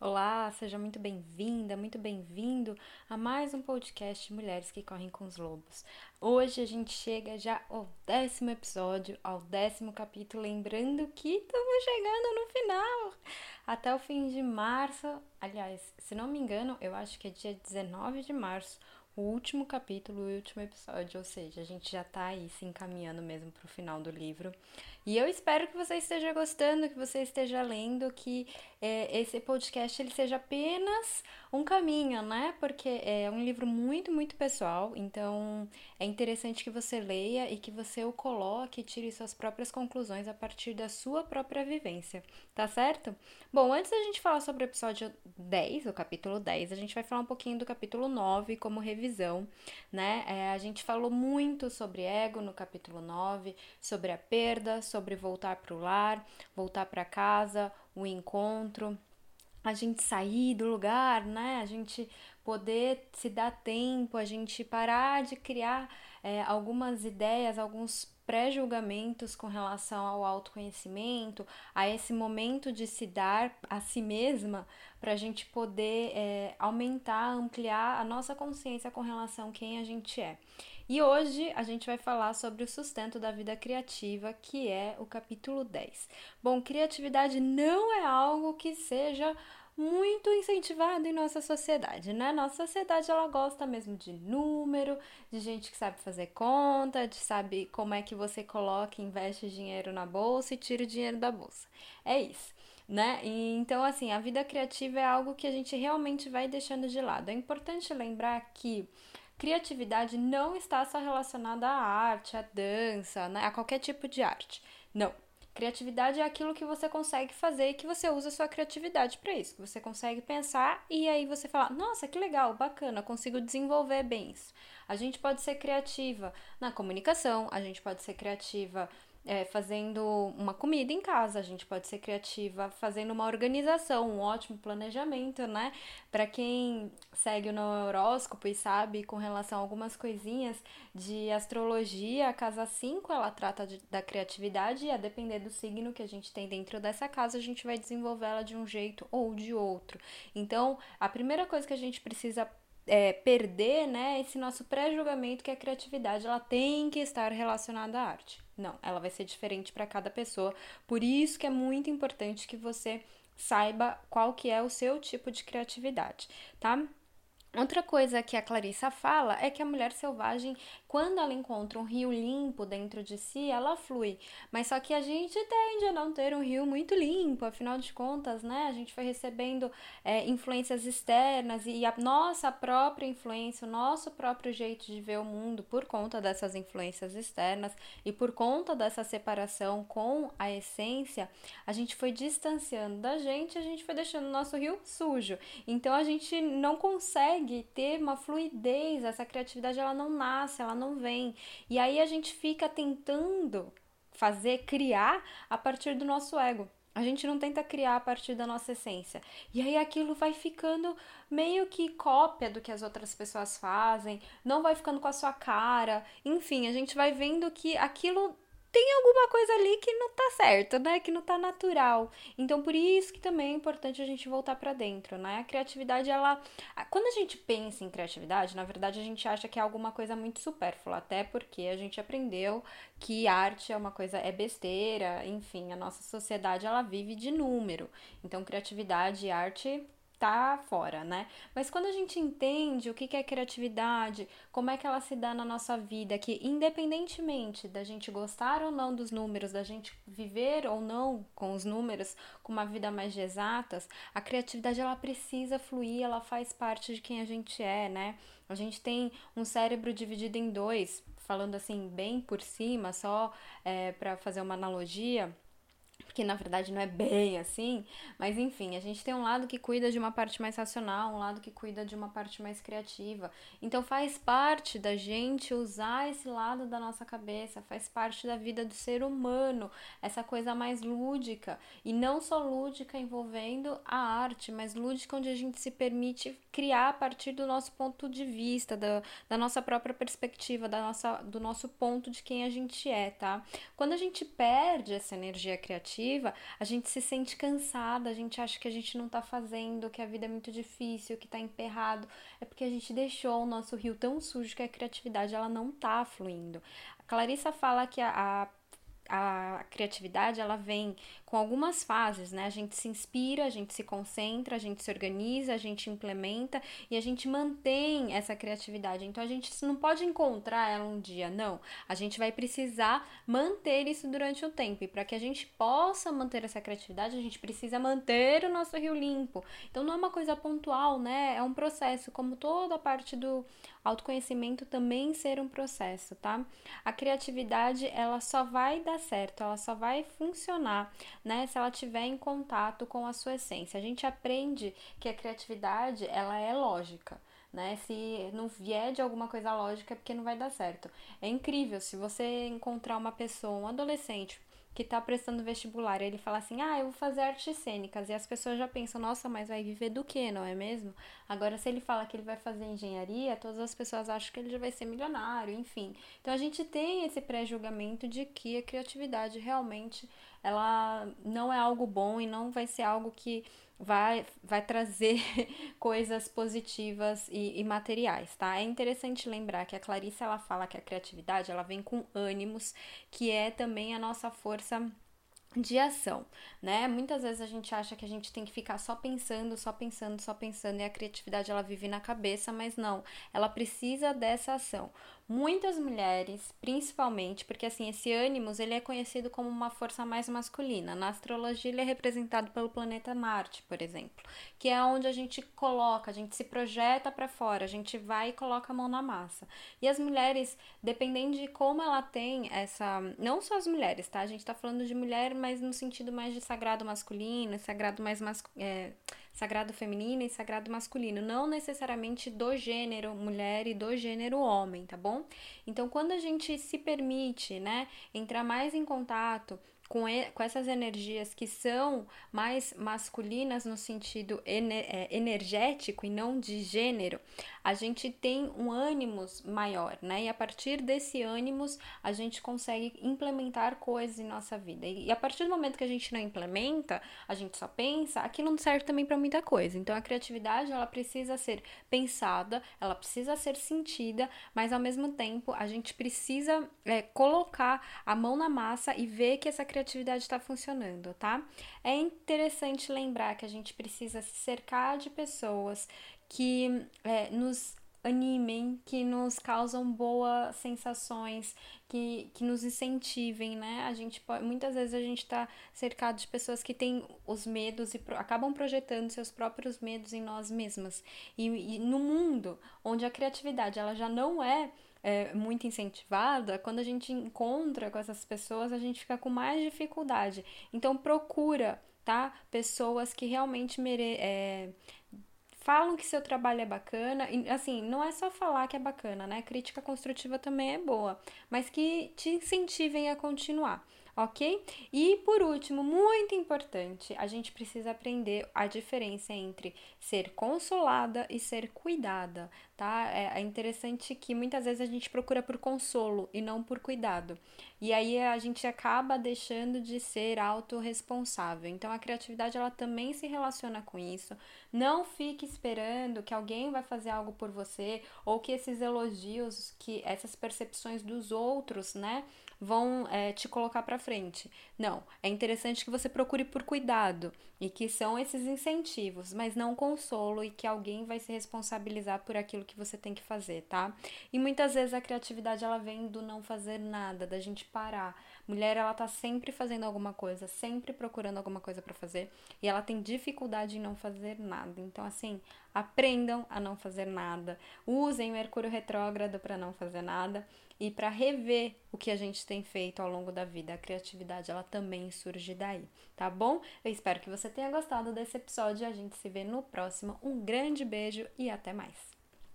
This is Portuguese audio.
Olá, seja muito bem-vinda, muito bem-vindo a mais um podcast Mulheres que Correm com os Lobos. Hoje a gente chega já ao décimo episódio, ao décimo capítulo, lembrando que estamos chegando no final. Até o fim de março, aliás, se não me engano, eu acho que é dia 19 de março, o último capítulo, o último episódio, ou seja, a gente já tá aí se encaminhando mesmo pro final do livro. E eu espero que você esteja gostando, que você esteja lendo, que é, esse podcast ele seja apenas um caminho, né? Porque é um livro muito, muito pessoal, então é interessante que você leia e que você o coloque e tire suas próprias conclusões a partir da sua própria vivência, tá certo? Bom, antes da gente falar sobre o episódio 10, o capítulo 10, a gente vai falar um pouquinho do capítulo 9 como revisão, né? É, a gente falou muito sobre ego no capítulo 9, sobre a perda, sobre voltar para o lar, voltar para casa, o encontro, a gente sair do lugar, né? A gente poder se dar tempo, a gente parar de criar é, algumas ideias, alguns pré-julgamentos com relação ao autoconhecimento, a esse momento de se dar a si mesma, para a gente poder é, aumentar, ampliar a nossa consciência com relação a quem a gente é. E hoje a gente vai falar sobre o sustento da vida criativa, que é o capítulo 10. Bom, criatividade não é algo que seja muito incentivado em nossa sociedade, né? Nossa sociedade ela gosta mesmo de número, de gente que sabe fazer conta, de sabe como é que você coloca, investe dinheiro na bolsa e tira o dinheiro da bolsa. É isso né? E, então, assim, a vida criativa é algo que a gente realmente vai deixando de lado. É importante lembrar que criatividade não está só relacionada à arte, à dança, né? a qualquer tipo de arte. Não. Criatividade é aquilo que você consegue fazer e que você usa a sua criatividade para isso. Que você consegue pensar e aí você fala: "Nossa, que legal, bacana, consigo desenvolver bem isso". A gente pode ser criativa na comunicação, a gente pode ser criativa é, fazendo uma comida em casa, a gente pode ser criativa fazendo uma organização, um ótimo planejamento, né? Para quem segue no horóscopo e sabe com relação a algumas coisinhas de astrologia, a casa 5 ela trata de, da criatividade e a depender do signo que a gente tem dentro dessa casa, a gente vai desenvolver ela de um jeito ou de outro. Então, a primeira coisa que a gente precisa é, perder, né, esse nosso pré-julgamento que a criatividade ela tem que estar relacionada à arte. Não, ela vai ser diferente para cada pessoa. Por isso que é muito importante que você saiba qual que é o seu tipo de criatividade, tá? Outra coisa que a Clarissa fala é que a mulher selvagem, quando ela encontra um rio limpo dentro de si, ela flui. Mas só que a gente tende a não ter um rio muito limpo, afinal de contas, né? A gente foi recebendo é, influências externas e a nossa própria influência, o nosso próprio jeito de ver o mundo por conta dessas influências externas e por conta dessa separação com a essência, a gente foi distanciando da gente, a gente foi deixando o nosso rio sujo. Então a gente não consegue ter uma fluidez, essa criatividade ela não nasce, ela não vem. E aí a gente fica tentando fazer, criar a partir do nosso ego. A gente não tenta criar a partir da nossa essência. E aí aquilo vai ficando meio que cópia do que as outras pessoas fazem, não vai ficando com a sua cara. Enfim, a gente vai vendo que aquilo tem alguma coisa ali que não tá certo, né? Que não tá natural. Então, por isso que também é importante a gente voltar para dentro, né? A criatividade, ela. Quando a gente pensa em criatividade, na verdade a gente acha que é alguma coisa muito supérflua, até porque a gente aprendeu que arte é uma coisa, é besteira, enfim, a nossa sociedade ela vive de número. Então, criatividade e arte tá fora, né? Mas quando a gente entende o que é criatividade, como é que ela se dá na nossa vida, que independentemente da gente gostar ou não dos números, da gente viver ou não com os números, com uma vida mais de exatas, a criatividade ela precisa fluir, ela faz parte de quem a gente é, né? A gente tem um cérebro dividido em dois, falando assim bem por cima, só é, para fazer uma analogia que na verdade não é bem assim, mas enfim, a gente tem um lado que cuida de uma parte mais racional, um lado que cuida de uma parte mais criativa. Então faz parte da gente usar esse lado da nossa cabeça, faz parte da vida do ser humano, essa coisa mais lúdica, e não só lúdica envolvendo a arte, mas lúdica onde a gente se permite criar a partir do nosso ponto de vista, da, da nossa própria perspectiva, da nossa, do nosso ponto de quem a gente é, tá? Quando a gente perde essa energia criativa, criativa, a gente se sente cansada, a gente acha que a gente não tá fazendo, que a vida é muito difícil, que tá emperrado. É porque a gente deixou o nosso rio tão sujo que a criatividade ela não tá fluindo. A Clarissa fala que a, a a criatividade ela vem com algumas fases, né? A gente se inspira, a gente se concentra, a gente se organiza, a gente implementa e a gente mantém essa criatividade. Então a gente não pode encontrar ela um dia, não. A gente vai precisar manter isso durante o tempo. E para que a gente possa manter essa criatividade, a gente precisa manter o nosso rio limpo. Então não é uma coisa pontual, né? É um processo, como toda a parte do autoconhecimento também ser um processo, tá? A criatividade, ela só vai dar certo, ela só vai funcionar, né, se ela tiver em contato com a sua essência. A gente aprende que a criatividade, ela é lógica. Né? Se não vier de alguma coisa lógica, é porque não vai dar certo. É incrível se você encontrar uma pessoa, um adolescente, que está prestando vestibular, ele fala assim: "Ah, eu vou fazer artes cênicas". E as pessoas já pensam: "Nossa, mas vai viver do quê, não é mesmo?". Agora se ele fala que ele vai fazer engenharia, todas as pessoas acham que ele já vai ser milionário, enfim. Então a gente tem esse pré-julgamento de que a criatividade realmente ela não é algo bom e não vai ser algo que vai, vai trazer coisas positivas e, e, materiais, tá? É interessante lembrar que a Clarice ela fala que a criatividade ela vem com ânimos, que é também a nossa força de ação, né? Muitas vezes a gente acha que a gente tem que ficar só pensando, só pensando, só pensando e a criatividade ela vive na cabeça, mas não, ela precisa dessa ação. Muitas mulheres, principalmente, porque assim, esse ânimos, ele é conhecido como uma força mais masculina. Na astrologia ele é representado pelo planeta Marte, por exemplo, que é onde a gente coloca, a gente se projeta para fora, a gente vai e coloca a mão na massa. E as mulheres, dependendo de como ela tem essa, não só as mulheres, tá? A gente tá falando de mulher, mas no sentido mais de sagrado masculino, sagrado mais masculino, é, sagrado feminino e sagrado masculino, não necessariamente do gênero mulher e do gênero homem, tá bom? Então, quando a gente se permite, né, entrar mais em contato com, e, com essas energias que são mais masculinas no sentido ener, é, energético e não de gênero, a gente tem um ânimos maior, né? E a partir desse ânimos a gente consegue implementar coisas em nossa vida. E, e a partir do momento que a gente não implementa, a gente só pensa, aquilo não serve também para muita coisa. Então a criatividade ela precisa ser pensada, ela precisa ser sentida, mas ao mesmo tempo a gente precisa é, colocar a mão na massa e ver que essa criatividade criatividade está funcionando, tá? É interessante lembrar que a gente precisa se cercar de pessoas que é, nos animem, que nos causam boas sensações, que, que nos incentivem, né? A gente pode, muitas vezes a gente está cercado de pessoas que têm os medos e pro, acabam projetando seus próprios medos em nós mesmas. E, e no mundo onde a criatividade ela já não é é, muito incentivada, quando a gente encontra com essas pessoas, a gente fica com mais dificuldade. Então procura, tá? Pessoas que realmente mere é, falam que seu trabalho é bacana, e assim, não é só falar que é bacana, né? Crítica construtiva também é boa, mas que te incentivem a continuar ok? E por último, muito importante, a gente precisa aprender a diferença entre ser consolada e ser cuidada, tá? É, é interessante que muitas vezes a gente procura por consolo e não por cuidado. E aí a gente acaba deixando de ser autorresponsável. Então a criatividade ela também se relaciona com isso. Não fique esperando que alguém vai fazer algo por você ou que esses elogios, que essas percepções dos outros, né? Vão é, te colocar para frente. Não, é interessante que você procure por cuidado e que são esses incentivos, mas não consolo e que alguém vai se responsabilizar por aquilo que você tem que fazer, tá? E muitas vezes a criatividade ela vem do não fazer nada, da gente parar. Mulher ela tá sempre fazendo alguma coisa, sempre procurando alguma coisa para fazer e ela tem dificuldade em não fazer nada. Então assim, aprendam a não fazer nada. Usem Mercúrio retrógrado para não fazer nada e para rever o que a gente tem feito ao longo da vida. A criatividade ela também surge daí, tá bom? Eu espero que você tenha gostado desse episódio a gente se vê no próximo. Um grande beijo e até mais.